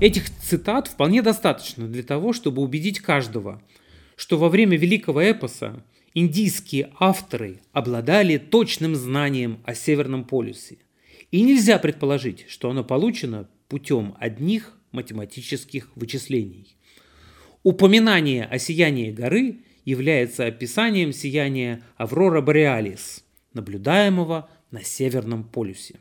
Этих цитат вполне достаточно для того, чтобы убедить каждого, что во время великого эпоса индийские авторы обладали точным знанием о Северном полюсе. И нельзя предположить, что оно получено путем одних математических вычислений. Упоминание о сиянии горы является описанием сияния Аврора Бореалис, наблюдаемого на Северном полюсе.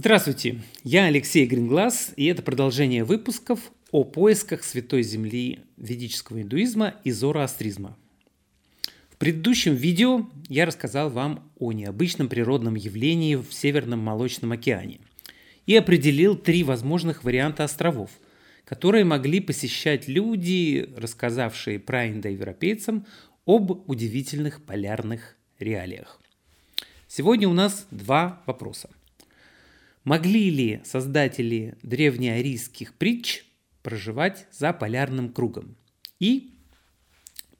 Здравствуйте, я Алексей Гринглас, и это продолжение выпусков о поисках Святой Земли ведического индуизма и зороастризма. В предыдущем видео я рассказал вам о необычном природном явлении в Северном Молочном океане и определил три возможных варианта островов, которые могли посещать люди, рассказавшие про индоевропейцам об удивительных полярных реалиях. Сегодня у нас два вопроса. Могли ли создатели древнеарийских притч проживать за полярным кругом? И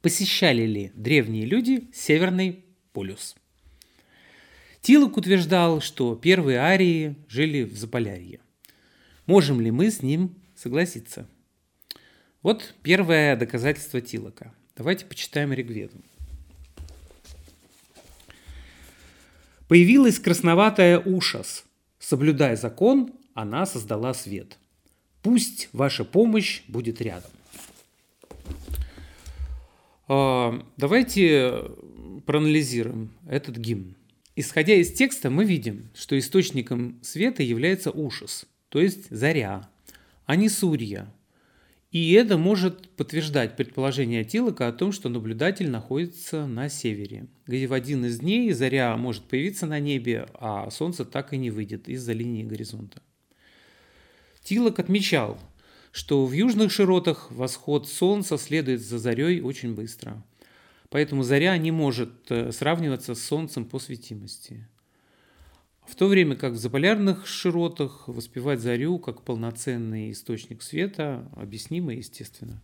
посещали ли древние люди Северный полюс? Тилок утверждал, что первые арии жили в Заполярье. Можем ли мы с ним согласиться? Вот первое доказательство Тилока. Давайте почитаем Ригведу. Появилась красноватая ушас – Соблюдая закон, она создала свет. Пусть ваша помощь будет рядом. А, давайте проанализируем этот гимн. Исходя из текста, мы видим, что источником света является ушас, то есть заря, а не сурья, и это может подтверждать предположение Тилока о том, что наблюдатель находится на севере, где в один из дней заря может появиться на небе, а солнце так и не выйдет из-за линии горизонта. Тилок отмечал, что в южных широтах восход солнца следует за зарей очень быстро, поэтому заря не может э, сравниваться с солнцем по светимости в то время как в заполярных широтах воспевать зарю как полноценный источник света объяснимо естественно.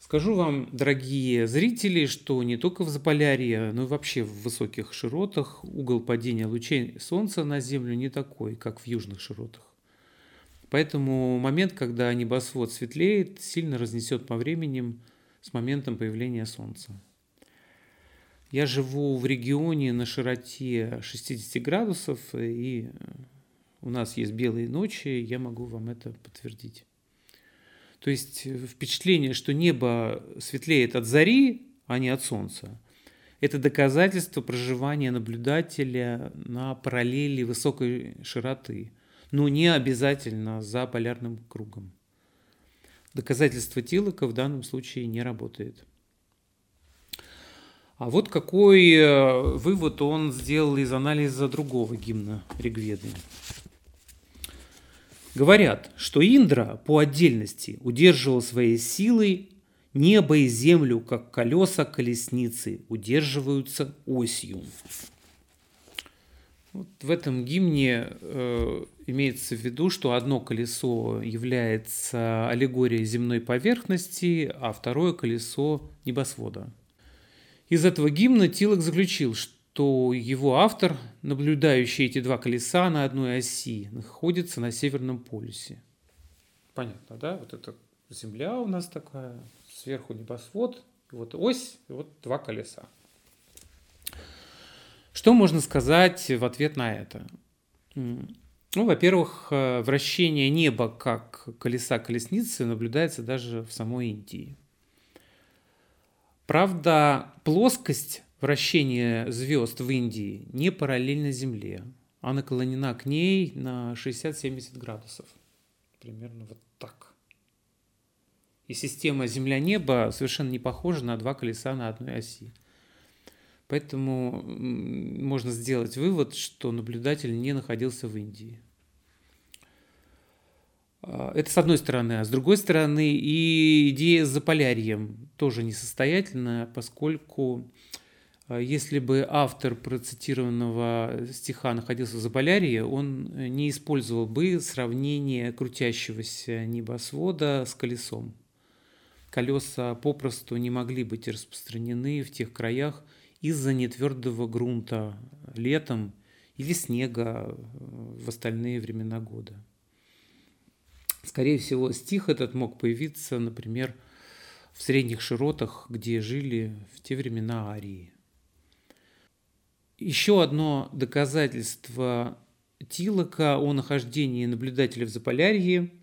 Скажу вам, дорогие зрители, что не только в Заполярье, но и вообще в высоких широтах угол падения лучей Солнца на Землю не такой, как в южных широтах. Поэтому момент, когда небосвод светлеет, сильно разнесет по времени с моментом появления Солнца. Я живу в регионе на широте 60 градусов, и у нас есть белые ночи, я могу вам это подтвердить. То есть впечатление, что небо светлеет от зари, а не от солнца, это доказательство проживания наблюдателя на параллели высокой широты, но не обязательно за полярным кругом. Доказательство Тилока в данном случае не работает. А вот какой э, вывод он сделал из анализа другого гимна Ригведы. Говорят, что Индра по отдельности удерживал своей силой небо и землю, как колеса колесницы удерживаются осью. Вот в этом гимне э, имеется в виду, что одно колесо является аллегорией земной поверхности, а второе колесо небосвода. Из этого гимна Тилок заключил, что его автор, наблюдающий эти два колеса на одной оси, находится на Северном полюсе. Понятно, да? Вот это Земля у нас такая, сверху небосвод, вот ось, и вот два колеса. Что можно сказать в ответ на это? Ну, во-первых, э, вращение неба как колеса колесницы наблюдается даже в самой Индии. Правда, плоскость вращения звезд в Индии не параллельна Земле. Она наклонена к ней на 60-70 градусов. Примерно вот так. И система Земля-небо совершенно не похожа на два колеса на одной оси. Поэтому можно сделать вывод, что наблюдатель не находился в Индии. А, это с одной стороны. А с другой стороны, и идея с Заполярьем тоже несостоятельна, поскольку а, если бы автор процитированного стиха находился в Заполярье, он не использовал бы сравнение крутящегося небосвода с колесом. колеса попросту не могли быть распространены в тех краях из-за нетвердого грунта летом или снега в остальные времена года. Скорее всего, стих этот мог появиться, например, в средних широтах, где жили в те времена арии. Еще одно доказательство Тилока о нахождении наблюдателя в Заполярье –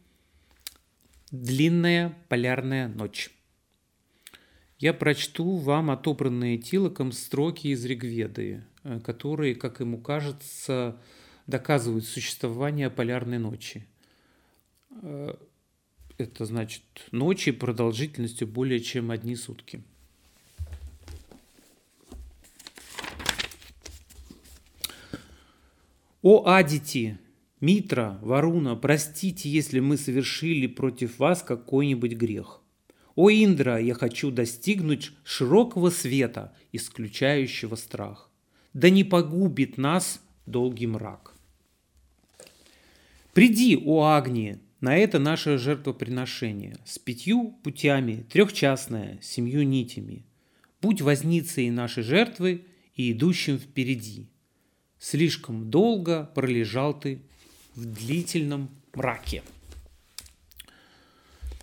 длинная полярная ночь. Я прочту вам отобранные Тилоком строки из Ригведы, э, которые, как ему кажется, доказывают существование полярной ночи. Э, это значит ночи продолжительностью более чем одни сутки. О Адити, Митра, Варуна, простите, если мы совершили против вас какой-нибудь грех. О Индра, я хочу достигнуть широкого света, исключающего страх. Да не погубит нас долгий мрак. Приди, о Агни, на это наше жертвоприношение с пятью путями, трехчастное, семью нитями. Будь возницей нашей жертвы и идущим впереди – Слишком долго пролежал ты в длительном мраке.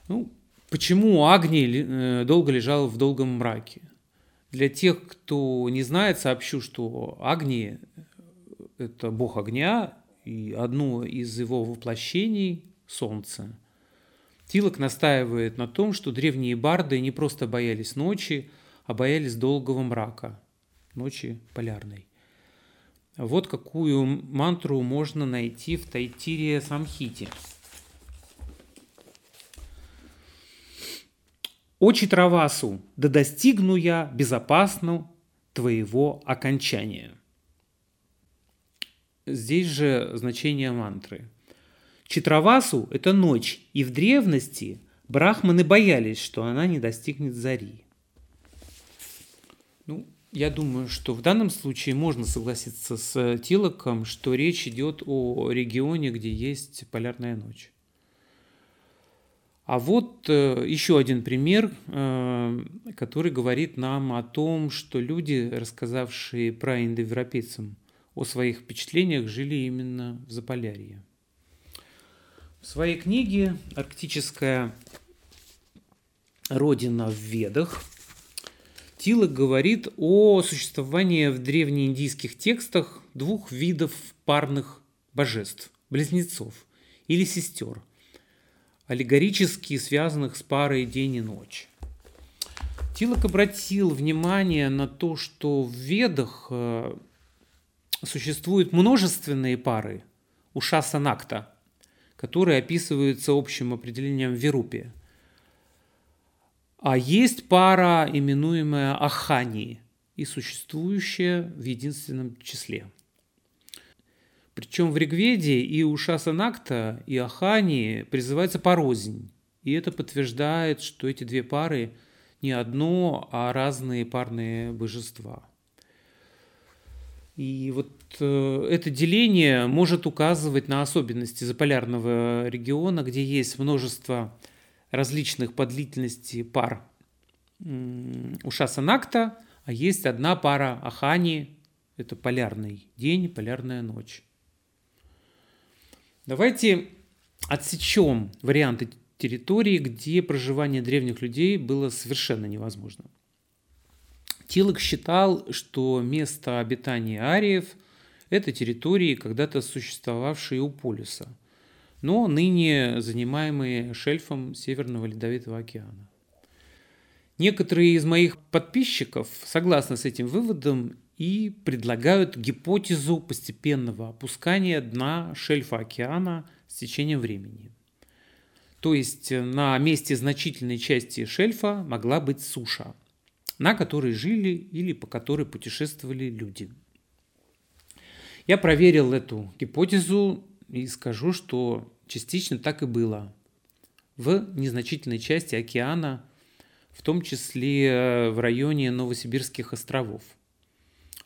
Ну, почему Агни э, долго лежал в долгом мраке? Для тех, кто не знает, сообщу, что Агни – это бог огня, и одно из его воплощений – солнце. Тилок настаивает на том, что древние барды не просто боялись ночи, а боялись долгого мрака, ночи полярной. Вот какую мантру можно найти в Тайтире Самхите. «Очи Травасу, да достигну я безопасно твоего окончания». Здесь же значение мантры. Читравасу – это ночь, и в древности брахманы боялись, что она не достигнет зари. Ну, я думаю, что в данном случае можно согласиться с Тилоком, что речь идет о регионе, где есть полярная ночь. А вот э, еще один пример, э, который говорит нам о том, что люди, рассказавшие про индоевропейцам о своих впечатлениях, жили именно в Заполярье. В своей книге «Арктическая родина в Ведах» Тилок говорит о существовании в древнеиндийских текстах двух видов парных божеств – близнецов или сестер, аллегорически связанных с парой день и ночь. Тилок обратил внимание на то, что в Ведах э, существуют множественные пары у Шаса-Накта, которые описываются общим определением Верупия – а есть пара, именуемая Ахани, и существующая в единственном числе. Причем в Ригведе и у Шасанакта, и Ахани призывается порознь. И это подтверждает, что эти две пары не одно, а разные парные божества. И вот э, это деление может указывать на особенности заполярного региона, где есть множество различных по длительности пар у Шасанакта, а есть одна пара Ахани, это полярный день, полярная ночь. Давайте отсечем варианты территории, где проживание древних людей было совершенно невозможно. Тилок считал, что место обитания ариев – это территории, когда-то существовавшие у полюса – но ныне занимаемые шельфом Северного Ледовитого океана. Некоторые из моих подписчиков согласны с этим выводом и предлагают гипотезу постепенного опускания дна шельфа океана с течением времени. То есть на месте значительной части шельфа могла быть суша, на которой жили или по которой путешествовали люди. Я проверил эту гипотезу и скажу, что частично так и было. В незначительной части океана, в том числе э, в районе Новосибирских островов.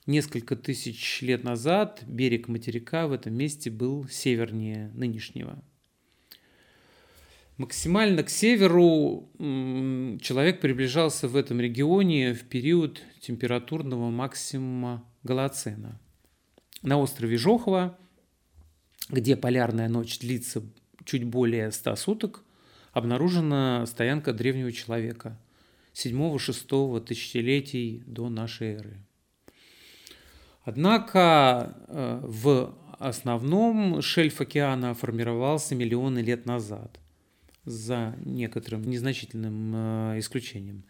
Несколько тысяч лет назад берег материка в этом месте был севернее нынешнего. Максимально к северу человек приближался в этом регионе в период температурного максимума Голоцена. На острове Жохова, где полярная ночь длится чуть более 100 суток, обнаружена стоянка древнего человека 7-6 тысячелетий до нашей эры. Однако э, в основном шельф океана формировался миллионы лет назад, за некоторым незначительным э, исключением.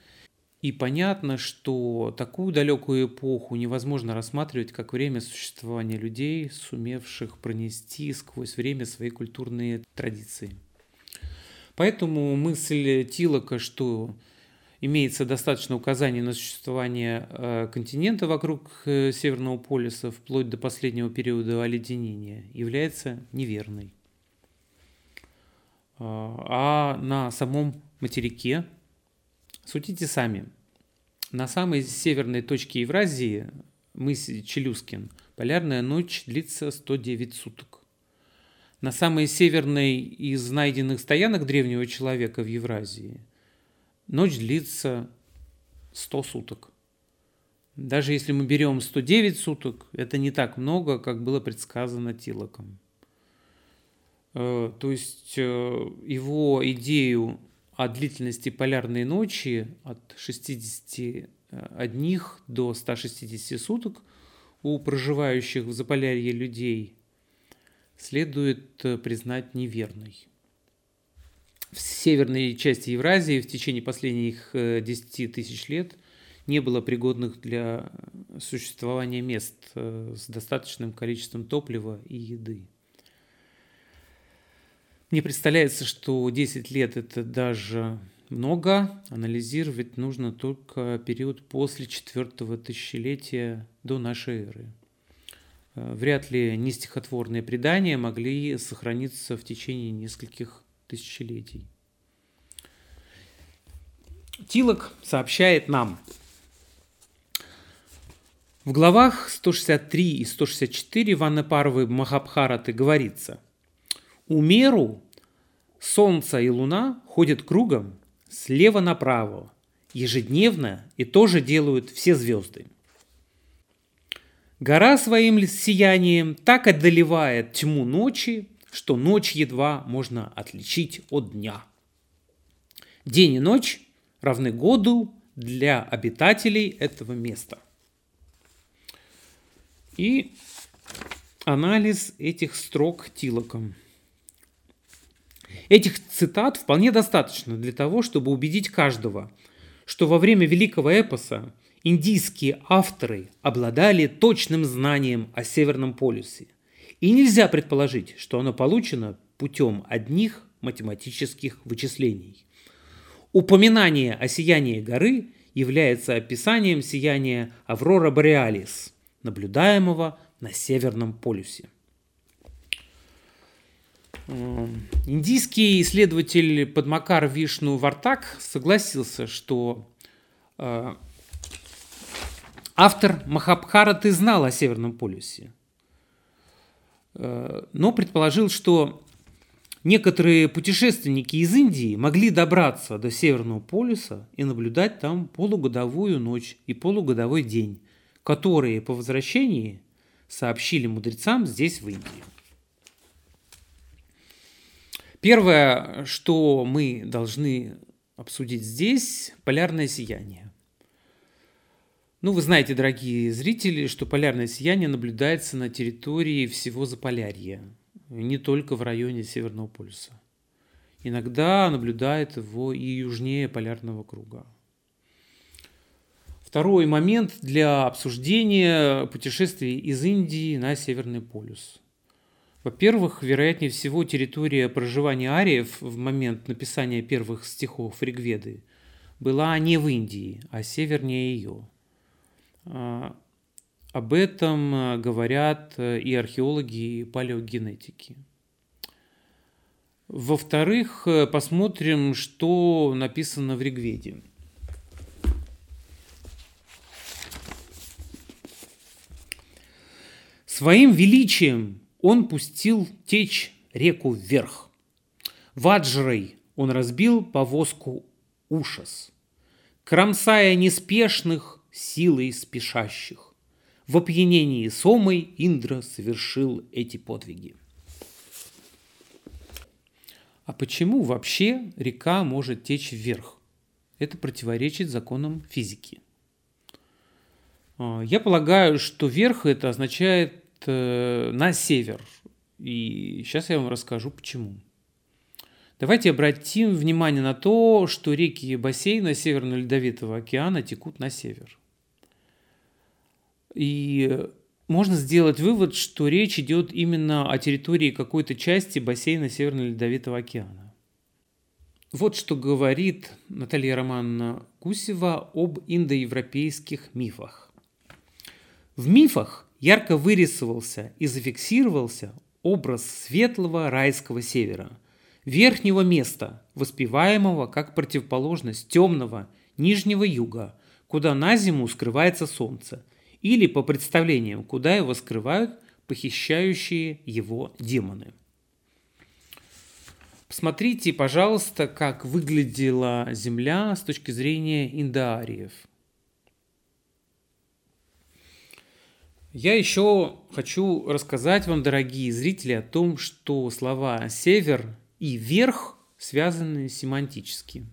И понятно, что такую далекую эпоху невозможно рассматривать как время существования людей, сумевших пронести сквозь время свои культурные традиции. Поэтому мысль Тилока, что имеется достаточно указаний на существование э, континента вокруг э, Северного полюса вплоть до последнего периода оледенения, является неверной. А, а на самом материке, судите сами, на самой северной точке Евразии, мысе Челюскин, полярная ночь длится 109 суток. На самой северной из найденных стоянок древнего человека в Евразии – Ночь длится 100 суток. Даже если мы берем 109 суток, это не так много, как было предсказано Тилоком. Э, то есть э, его идею о длительности полярной ночи от 61 до 160 суток у проживающих в Заполярье людей следует э, признать неверной в северной части Евразии в течение последних 10 э, тысяч лет не было пригодных для существования мест э, с достаточным количеством топлива и еды. Мне представляется, что 10 лет это даже много. Анализировать нужно только период после четвертого тысячелетия до нашей эры. Э, вряд ли не стихотворные предания могли сохраниться в течение нескольких тысячелетий. Тилок сообщает нам, в главах 163 и 164 Ванны Парвы Махабхараты говорится, «У меру Солнце и Луна ходят кругом слева направо, ежедневно и тоже делают все звезды. Гора своим сиянием так одолевает тьму ночи, что ночь едва можно отличить от дня. День и ночь равны году для обитателей этого места. И анализ этих строк Тилоком. Этих цитат вполне достаточно для того, чтобы убедить каждого, что во время великого эпоса индийские авторы обладали точным знанием о Северном полюсе – и нельзя предположить, что оно получено путем одних математических вычислений. Упоминание о сиянии горы является описанием сияния Аврора Бореалис, наблюдаемого на Северном полюсе. Индийский исследователь Падмакар Вишну Вартак согласился, что э, автор Махабхараты знал о Северном полюсе, Э, но предположил, что некоторые путешественники из Индии могли добраться до Северного полюса и наблюдать там полугодовую ночь и полугодовой день, которые по возвращении сообщили мудрецам здесь, в Индии. Первое, что мы должны обсудить здесь – полярное сияние. Ну, вы знаете, дорогие зрители, что полярное сияние наблюдается на территории всего Заполярья, не только в районе Северного полюса. Иногда наблюдает его и южнее полярного круга. Второй момент для обсуждения путешествий из Индии на Северный полюс. Во-первых, вероятнее всего, территория проживания ариев в момент написания первых стихов Ригведы была не в Индии, а севернее ее – а, об этом а, говорят э, и археологи, и палеогенетики. Во-вторых, э, посмотрим, что написано в Ригведе. Своим величием он пустил течь реку вверх. Ваджрой он разбил повозку ужас, кромсая неспешных силой спешащих. В опьянении Сомой Индра совершил эти подвиги. А почему вообще река может течь вверх? Это противоречит законам физики. А, я полагаю, что вверх это означает на север. И сейчас я вам расскажу почему. Давайте обратим внимание на то, что реки и бассейны Северного Ледовитого океана текут на север. И можно сделать вывод, что речь идет именно о территории какой-то части бассейна Северного Ледовитого океана. Вот что говорит Наталья Романовна Гусева об индоевропейских мифах. В мифах ярко вырисовался и зафиксировался образ светлого райского севера, верхнего места, воспеваемого как противоположность темного нижнего юга, куда на зиму скрывается солнце, или, по представлениям, куда его скрывают похищающие его демоны. Посмотрите, пожалуйста, как выглядела Земля с точки зрения индоариев. Я еще хочу рассказать вам, дорогие зрители, о том, что слова «север» и «верх» связаны семантически.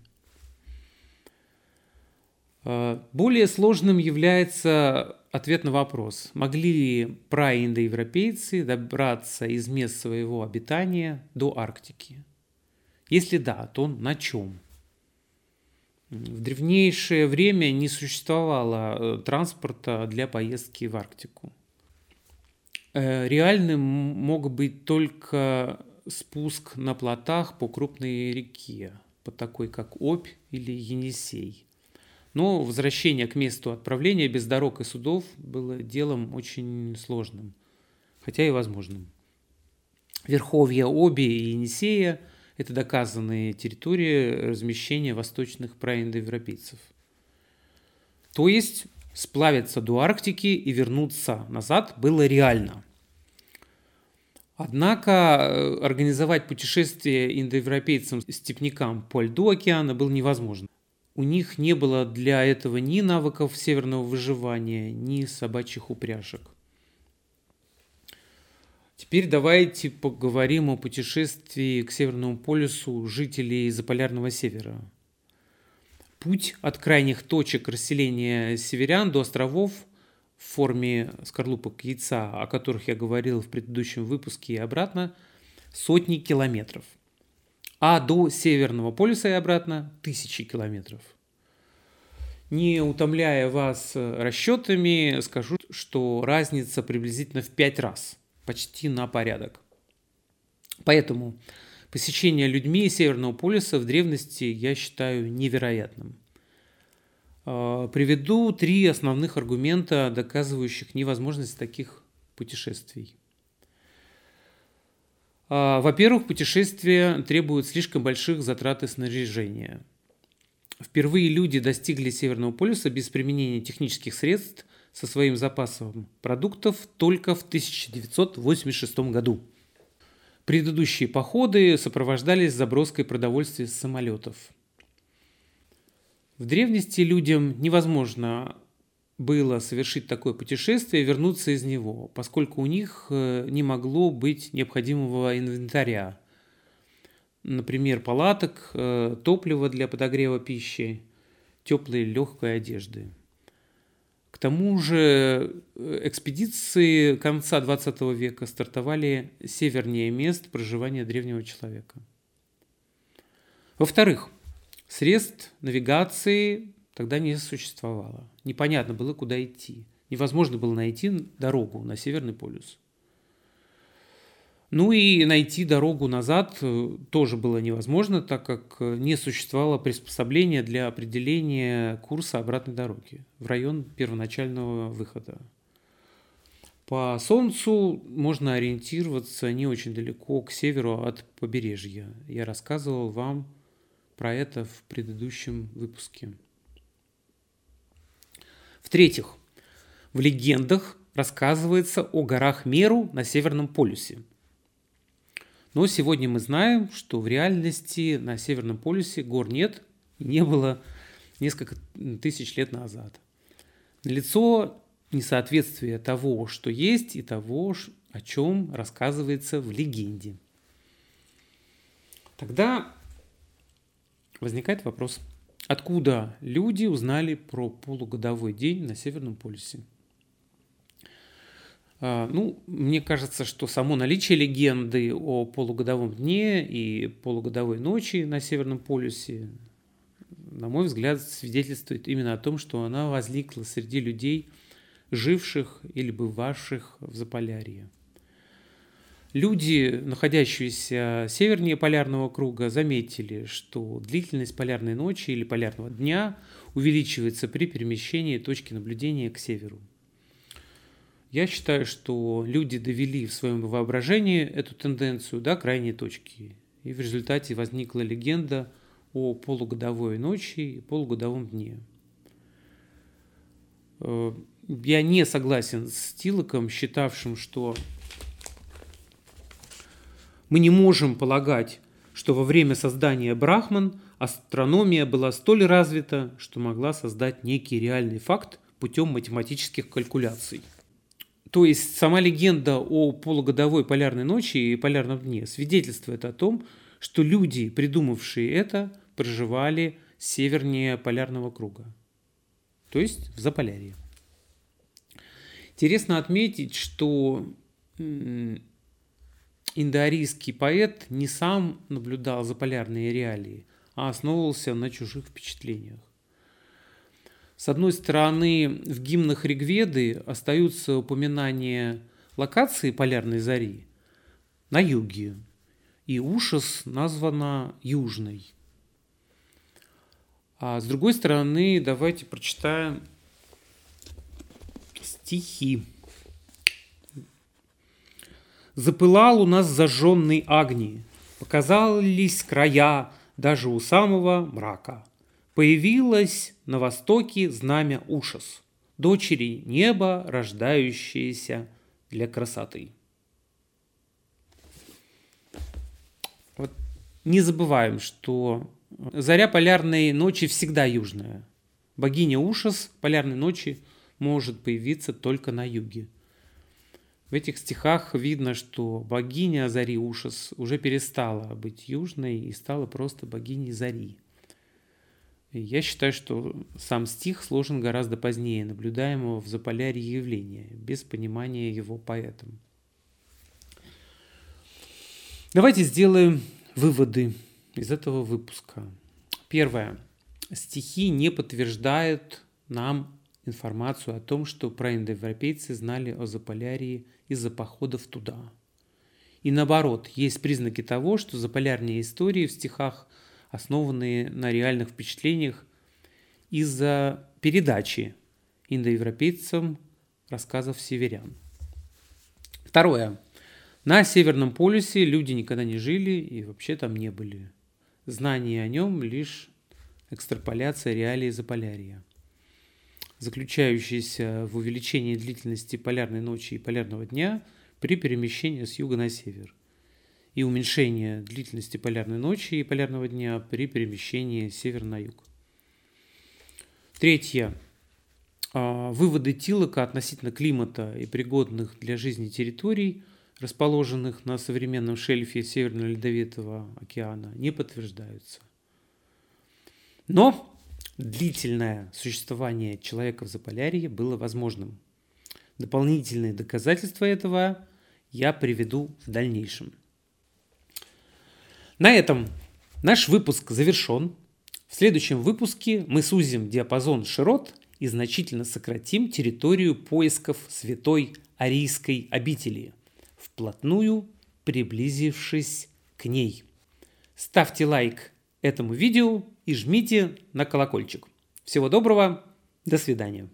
А, более сложным является ответ на вопрос, могли ли праиндоевропейцы добраться из мест своего обитания до Арктики? Если да, то на чем? В древнейшее время не существовало э, транспорта для поездки в Арктику. Э, реальным мог быть только спуск на плотах по крупной реке, по такой как Обь или Енисей – но возвращение к месту отправления без дорог и судов было делом очень сложным, хотя и возможным. Верховья Оби и Енисея – это доказанные территории размещения восточных праиндоевропейцев. То есть сплавиться до Арктики и вернуться назад было реально. Однако э, организовать путешествие индоевропейцам-степнякам по льду океана было невозможно. У них не было для этого ни навыков северного выживания, ни собачьих упряжек. Теперь давайте поговорим о путешествии к Северному полюсу жителей Заполярного севера. Путь от крайних точек расселения северян до островов в форме скорлупок яйца, о которых я говорил в предыдущем выпуске и обратно, сотни километров – а до Северного полюса и обратно тысячи километров. Не утомляя вас расчетами, скажу, что разница приблизительно в 5 раз, почти на порядок. Поэтому посещение людьми Северного полюса в древности я считаю невероятным. А, приведу три основных аргумента, доказывающих невозможность таких путешествий. А, во-первых, путешествие требует слишком больших затрат и снаряжения. Впервые люди достигли Северного полюса без применения технических средств со своим запасом продуктов только в 1986 году. Предыдущие походы сопровождались заброской продовольствия с самолетов. В древности людям невозможно было совершить такое путешествие и вернуться из него, поскольку у них э, не могло быть необходимого инвентаря. Например, палаток, э, топлива для подогрева пищи, теплой легкой одежды. К тому же э, экспедиции конца 20 века стартовали севернее мест проживания древнего человека. Во-вторых, средств навигации тогда не существовало. Непонятно было, куда идти. Невозможно было найти дорогу на Северный полюс. Ну и найти дорогу назад э, тоже было невозможно, так как э, не существовало приспособления для определения курса обратной дороги в район первоначального выхода. По Солнцу можно ориентироваться не очень далеко к северу от побережья. Я рассказывал вам про это в предыдущем выпуске. В-третьих, в легендах рассказывается о горах Меру на Северном полюсе. Но сегодня мы знаем, что в реальности на Северном полюсе гор нет не было несколько тысяч лет назад. Лицо несоответствие того, что есть, и того, о чем рассказывается в легенде. Тогда возникает вопрос, откуда люди узнали про полугодовой день на Северном полюсе? А, ну, мне кажется, что само наличие легенды о полугодовом дне и полугодовой ночи на Северном полюсе, на мой взгляд, свидетельствует именно о том, что она возникла среди людей, живших или бывавших в Заполярье. Люди, находящиеся севернее полярного круга, заметили, что длительность полярной ночи или полярного дня увеличивается при перемещении точки наблюдения к северу. Я считаю, что люди довели в своем воображении эту тенденцию до крайней точки. И в результате возникла легенда о полугодовой ночи и полугодовом дне. Э, я не согласен с Тилоком, считавшим, что мы не можем полагать, что во время создания Брахман астрономия была столь развита, что могла создать некий реальный факт путем математических калькуляций. То есть сама легенда о полугодовой полярной ночи и полярном дне свидетельствует о том, что люди, придумавшие это, проживали севернее полярного круга, то есть в Заполярье. Интересно отметить, что индоарийский поэт не сам наблюдал за полярные реалии, а основывался на чужих впечатлениях. С одной стороны, в гимнах Ригведы остаются упоминания локации полярной зари на юге, и Ушас названа Южной. А с другой стороны, давайте прочитаем стихи. Запылал у нас зажженный огни, Показались края даже у самого мрака. Появилось на востоке знамя ужас, Дочери неба, рождающиеся для красоты. Вот не забываем, что заря полярной ночи всегда южная. Богиня ужас полярной ночи может появиться только на юге – в этих стихах видно, что богиня Зари Ушас уже перестала быть южной и стала просто богиней Зари. Я считаю, что сам стих сложен гораздо позднее наблюдаемого в Заполярье явления, без понимания его поэтом. Давайте сделаем выводы из этого выпуска. Первое. Стихи не подтверждают нам информацию о том, что проиндоевропейцы знали о Заполярье из-за походов туда. И наоборот, есть признаки того, что заполярные истории в стихах, основанные на реальных впечатлениях, из-за передачи индоевропейцам рассказов северян. Второе. На Северном полюсе люди никогда не жили и вообще там не были. Знание о нем лишь экстраполяция реалий Заполярья заключающийся в увеличении длительности полярной ночи и полярного дня при перемещении с юга на север, и уменьшение длительности полярной ночи и полярного дня при перемещении с севера на юг. Третье. А, выводы Тилока относительно климата и пригодных для жизни территорий, расположенных на современном шельфе Северного Ледовитого океана, не подтверждаются. Но длительное существование человека в Заполярье было возможным. Дополнительные доказательства этого я приведу в дальнейшем. На этом наш выпуск завершен. В следующем выпуске мы сузим диапазон широт и значительно сократим территорию поисков святой арийской обители, вплотную приблизившись к ней. Ставьте лайк этому видео и жмите на колокольчик. Всего доброго, до свидания.